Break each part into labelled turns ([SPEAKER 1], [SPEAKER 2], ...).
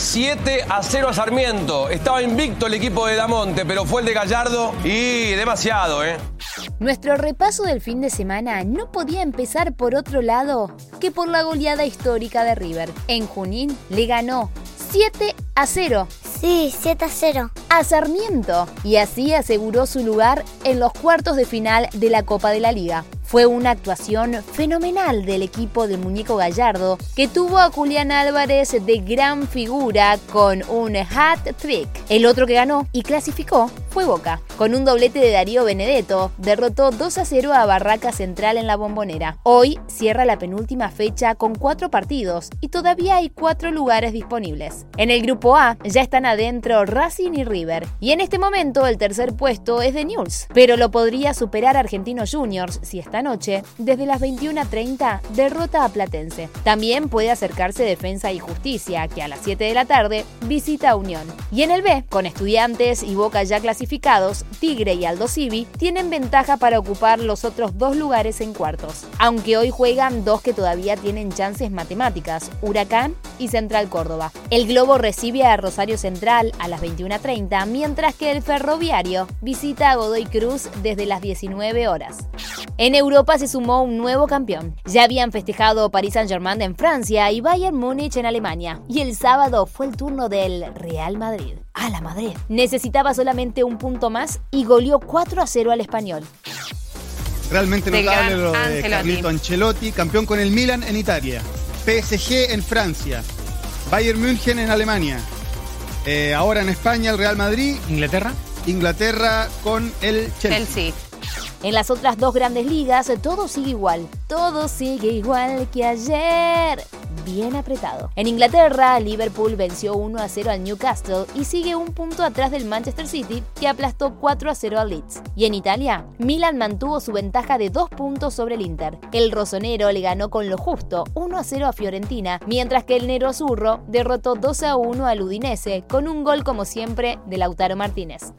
[SPEAKER 1] 7 a 0 a Sarmiento. Estaba invicto el equipo de Damonte, pero fue el de Gallardo y demasiado, ¿eh?
[SPEAKER 2] Nuestro repaso del fin de semana no podía empezar por otro lado que por la goleada histórica de River. En Junín le ganó 7 a 0.
[SPEAKER 3] Sí, 7 a 0.
[SPEAKER 2] A Sarmiento y así aseguró su lugar en los cuartos de final de la Copa de la Liga. Fue una actuación fenomenal del equipo del muñeco Gallardo, que tuvo a Julián Álvarez de gran figura con un hat trick. El otro que ganó y clasificó fue Boca. Con un doblete de Darío Benedetto, derrotó 2 a 0 a Barraca Central en la Bombonera. Hoy cierra la penúltima fecha con cuatro partidos y todavía hay cuatro lugares disponibles. En el grupo A ya están adentro Racing y River, y en este momento el tercer puesto es de News, pero lo podría superar Argentinos Juniors si está noche, desde las 21.30, derrota a Platense. También puede acercarse Defensa y Justicia, que a las 7 de la tarde visita a Unión. Y en el B, con estudiantes y Boca ya clasificados, Tigre y Aldo Civi tienen ventaja para ocupar los otros dos lugares en cuartos. Aunque hoy juegan dos que todavía tienen chances matemáticas, Huracán y Central Córdoba. El Globo recibe a Rosario Central a las 21.30, mientras que el Ferroviario visita a Godoy Cruz desde las 19 horas. En Europa se sumó un nuevo campeón. Ya habían festejado Paris Saint-Germain en Francia y Bayern Múnich en Alemania. Y el sábado fue el turno del Real Madrid. A la Madrid. Necesitaba solamente un punto más y goleó 4 a 0 al español.
[SPEAKER 4] Realmente notable lo de Carlito Ancelotti, campeón con el Milan en Italia, PSG en Francia, Bayern München en Alemania, eh, ahora en España el Real Madrid,
[SPEAKER 5] Inglaterra,
[SPEAKER 4] Inglaterra con el Chelsea. Chelsea.
[SPEAKER 2] En las otras dos grandes ligas todo sigue igual. Todo sigue igual que ayer bien apretado. En Inglaterra, Liverpool venció 1 a 0 al Newcastle y sigue un punto atrás del Manchester City, que aplastó 4 a 0 al Leeds. Y en Italia, Milan mantuvo su ventaja de 2 puntos sobre el Inter. El rosonero le ganó con lo justo 1 a 0 a Fiorentina, mientras que el Nero Azurro derrotó 2 a 1 al Udinese, con un gol como siempre de Lautaro Martínez.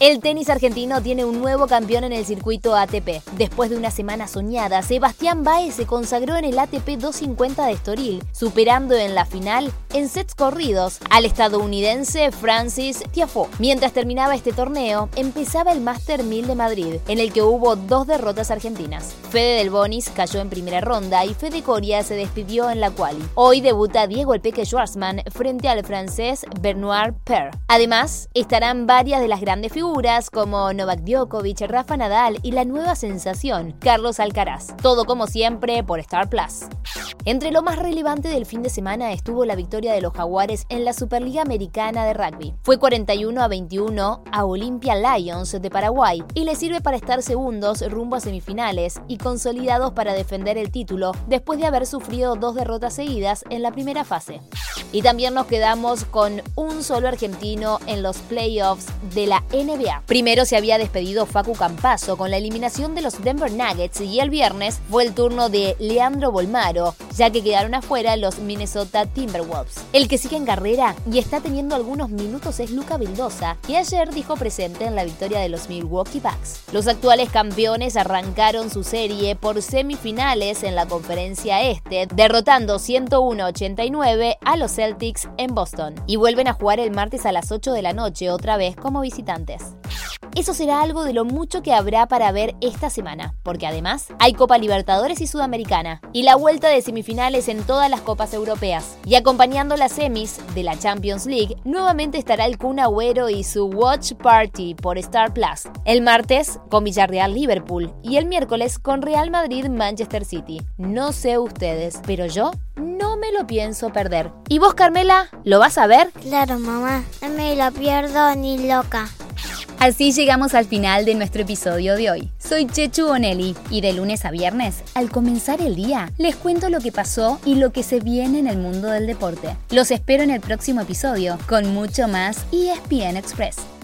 [SPEAKER 2] El tenis argentino tiene un nuevo campeón en el circuito ATP. Después de una semana soñada, Sebastián Baez se consagró en el ATP 250 de Estoril, superando en la final en sets corridos al estadounidense Francis Tiafoe. Mientras terminaba este torneo, empezaba el Master 1000 de Madrid, en el que hubo dos derrotas argentinas. Fede del Bonis cayó en primera ronda y Fede Coria se despidió en la quali. Hoy debuta Diego El Peque Schwarzman frente al francés Benoit Per. Además, estarán varias de las grandes figuras como Novak Djokovic, Rafa Nadal y la nueva sensación, Carlos Alcaraz. Todo como siempre por Star Plus. Entre lo más relevante del fin de semana estuvo la victoria de los Jaguares en la Superliga Americana de Rugby. Fue 41 a 21 a Olympia Lions de Paraguay y le sirve para estar segundos rumbo a semifinales y consolidados para defender el título después de haber sufrido dos derrotas seguidas en la primera fase. Y también nos quedamos con un solo argentino en los playoffs de la NBA. Primero se había despedido Facu Campazo con la eliminación de los Denver Nuggets y el viernes fue el turno de Leandro Bolmaro, ya que quedaron afuera los Minnesota Timberwolves. El que sigue en carrera y está teniendo algunos minutos es Luca Vildosa, que ayer dijo presente en la victoria de los Milwaukee Bucks. Los actuales campeones arrancaron su serie por semifinales en la conferencia este, derrotando 101-89 a los Celtics en Boston. Y vuelven a jugar el martes a las 8 de la noche otra vez como visitantes. Eso será algo de lo mucho que habrá para ver esta semana, porque además hay Copa Libertadores y Sudamericana, y la vuelta de semifinales en todas las copas europeas. Y acompañando las semis de la Champions League, nuevamente estará el Kun Agüero y su Watch Party por Star Plus. El martes con Villarreal Liverpool y el miércoles con Real Madrid Manchester City. No sé ustedes, pero yo me lo pienso perder. ¿Y vos, Carmela, lo vas a ver?
[SPEAKER 3] Claro, mamá. No me lo pierdo ni loca.
[SPEAKER 2] Así llegamos al final de nuestro episodio de hoy. Soy Chechu Bonelli y de lunes a viernes, al comenzar el día, les cuento lo que pasó y lo que se viene en el mundo del deporte. Los espero en el próximo episodio con mucho más ESPN Express.